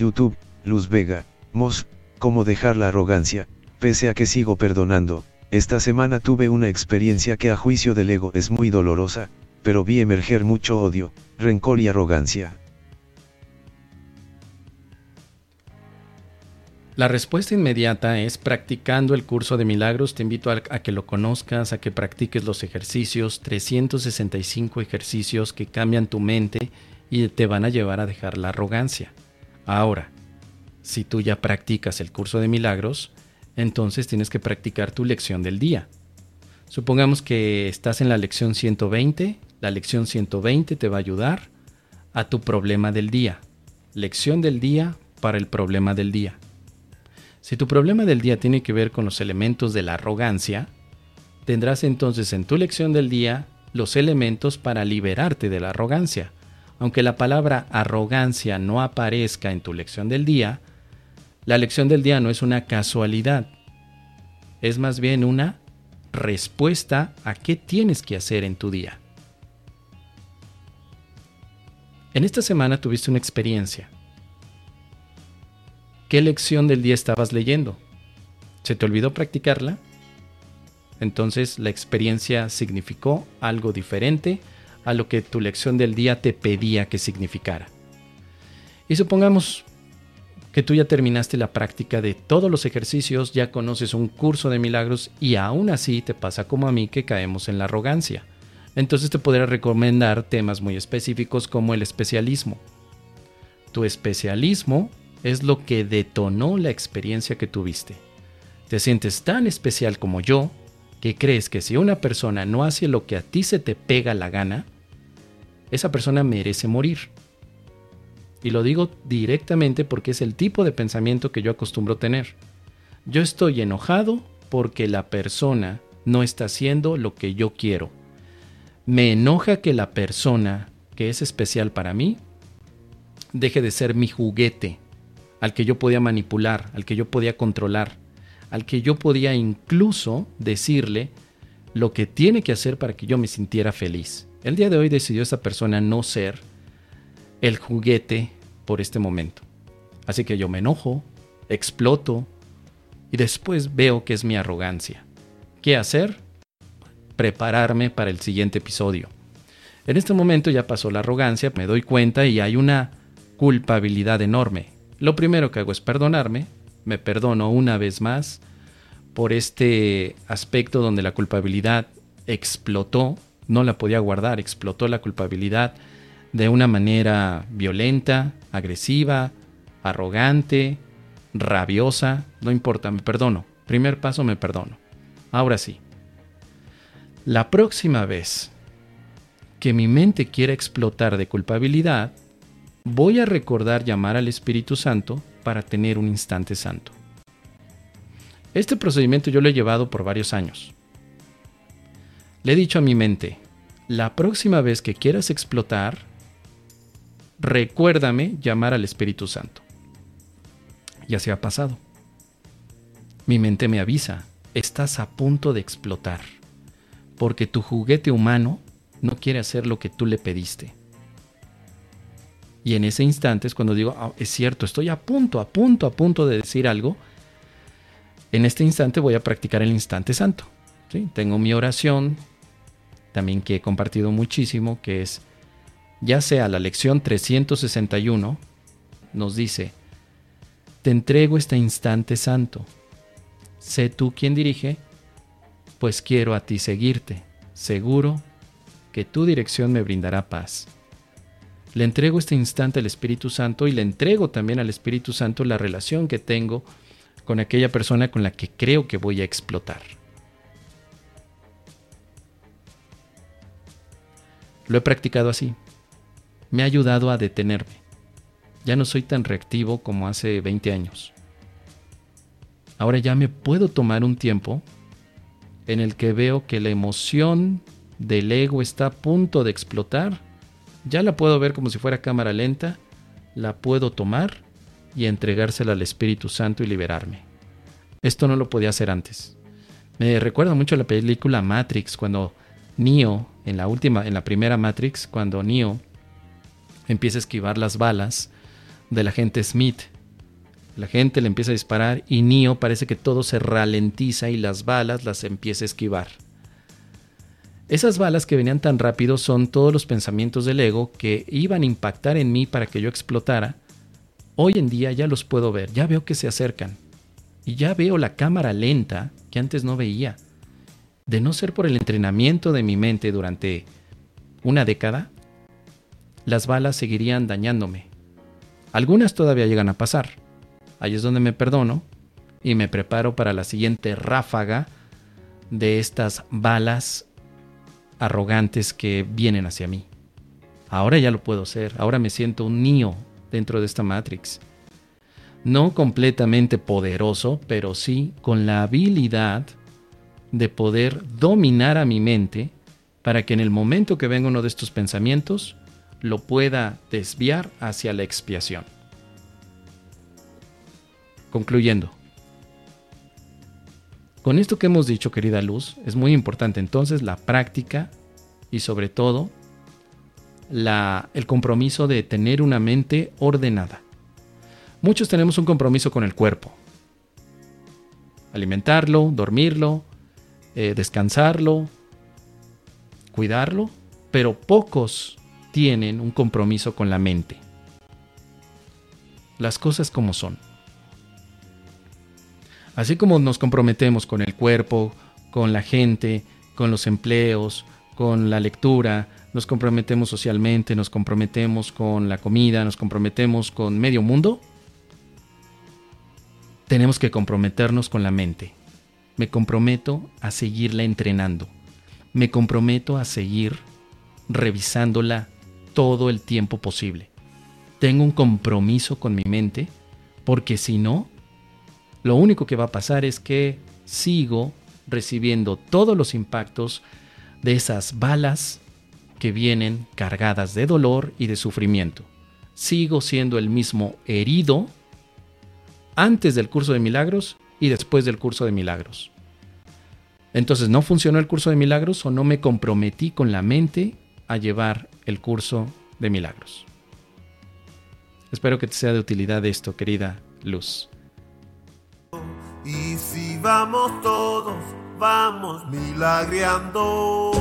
YouTube, Luz Vega, Mos, cómo dejar la arrogancia, pese a que sigo perdonando, esta semana tuve una experiencia que a juicio del ego es muy dolorosa, pero vi emerger mucho odio, rencor y arrogancia. La respuesta inmediata es practicando el curso de milagros. Te invito a, que lo conozcas, a que practiques los ejercicios, 365 ejercicios que cambian tu mente y te van a llevar a dejar la arrogancia. Ahora, si tú ya practicas el curso de milagros, entonces tienes que practicar tu lección del día. Supongamos que estás en la lección 120, la lección 120 te va a ayudar a tu problema del día. Lección del día para el problema del día. Si tu problema del día tiene que ver con los elementos de la arrogancia, tendrás entonces en tu lección del día los elementos para liberarte de la arrogancia. Aunque la palabra arrogancia no aparezca en tu lección del día, la lección del día no es una casualidad, es más bien una respuesta a qué tienes que hacer en tu día. En esta semana tuviste una experiencia. ¿Qué lección del día estabas leyendo? ¿Se te olvidó practicarla? Entonces la experiencia significó algo diferente a lo que tu lección del día te pedía que significara. Y supongamos que tú ya terminaste la práctica de todos los ejercicios, ya conoces un curso de milagros y aún así te pasa como a mí que caemos en la arrogancia. Entonces te podría recomendar temas muy específicos como el especialismo. Tu especialismo es lo que detonó la experiencia que tuviste. Te sientes tan especial como yo que crees que si una persona no hace lo que a ti se te pega la gana, esa persona merece morir. Y lo digo directamente porque es el tipo de pensamiento que yo acostumbro tener. Yo estoy enojado porque la persona no está haciendo lo que yo quiero. Me enoja que la persona que es especial para mí deje de ser mi juguete, al que yo podía manipular, al que yo podía controlar, al que yo podía incluso decirle lo que tiene que hacer para que yo me sintiera feliz. El día de hoy decidió esa persona no ser el juguete por este momento. Así que yo me enojo, exploto y después veo que es mi arrogancia. ¿Qué hacer? Prepararme para el siguiente episodio. En este momento ya pasó la arrogancia, me doy cuenta y hay una culpabilidad enorme. Lo primero que hago es perdonarme, me perdono una vez más por este aspecto donde la culpabilidad explotó, no la podía guardar, explotó la culpabilidad de una manera violenta, agresiva, arrogante, rabiosa, no importa, me perdono. Primer paso, me perdono. Ahora sí, la próxima vez que mi mente quiera explotar de culpabilidad, voy a recordar llamar al Espíritu Santo para tener un instante santo. Este procedimiento yo lo he llevado por varios años. Le he dicho a mi mente, la próxima vez que quieras explotar, recuérdame llamar al Espíritu Santo. Ya se ha pasado. Mi mente me avisa, estás a punto de explotar, porque tu juguete humano no quiere hacer lo que tú le pediste. Y en ese instante es cuando digo, ah, es cierto, estoy a punto, a punto, a punto de decir algo. En este instante voy a practicar el instante santo. Tengo mi oración, también que he compartido muchísimo, que es, ya sea la lección 361, nos dice, te entrego este instante santo. Sé tú quien dirige, pues quiero a ti seguirte, seguro que tu dirección me brindará paz. Le entrego este instante al Espíritu Santo y le entrego también al Espíritu Santo la relación que tengo con aquella persona con la que creo que voy a explotar. Lo he practicado así. Me ha ayudado a detenerme. Ya no soy tan reactivo como hace 20 años. Ahora ya me puedo tomar un tiempo en el que veo que la emoción del ego está a punto de explotar ya la puedo ver como si fuera cámara lenta, la puedo tomar y entregársela al Espíritu Santo y liberarme. Esto no lo podía hacer antes. Me recuerda mucho la película Matrix cuando Neo en la última en la primera Matrix cuando Neo empieza a esquivar las balas del agente Smith. La gente le empieza a disparar y Neo parece que todo se ralentiza y las balas las empieza a esquivar. Esas balas que venían tan rápido son todos los pensamientos del ego que iban a impactar en mí para que yo explotara. Hoy en día ya los puedo ver, ya veo que se acercan. Y ya veo la cámara lenta que antes no veía. De no ser por el entrenamiento de mi mente durante una década, las balas seguirían dañándome. Algunas todavía llegan a pasar. Ahí es donde me perdono y me preparo para la siguiente ráfaga de estas balas arrogantes que vienen hacia mí. Ahora ya lo puedo ser, ahora me siento un niño dentro de esta Matrix. No completamente poderoso, pero sí con la habilidad de poder dominar a mi mente para que en el momento que venga uno de estos pensamientos lo pueda desviar hacia la expiación. Concluyendo, con esto que hemos dicho, querida Luz, es muy importante entonces la práctica y sobre todo el compromiso de tener una mente ordenada. Muchos tenemos un compromiso con el cuerpo. Alimentarlo, dormirlo, eh, descansarlo, cuidarlo, pero pocos tienen un compromiso con la mente. Las cosas como son. Así como nos comprometemos con el cuerpo, con la gente, con los empleos, con la lectura, nos comprometemos socialmente, nos comprometemos con la comida, nos comprometemos con medio mundo, tenemos que comprometernos con la mente. Me comprometo a seguirla entrenando. Me comprometo a seguir revisándola todo el tiempo posible. Tengo un compromiso con mi mente porque si no, lo único que va a pasar es que sigo recibiendo todos los impactos de esas balas que vienen cargadas de dolor y de sufrimiento. Sigo siendo el mismo herido antes del curso de milagros y después del curso de milagros. Entonces, ¿no funcionó el curso de milagros o no me comprometí con la mente a llevar el curso de milagros? Espero que te sea de utilidad esto, querida Luz. Vamos todos, vamos milagreando.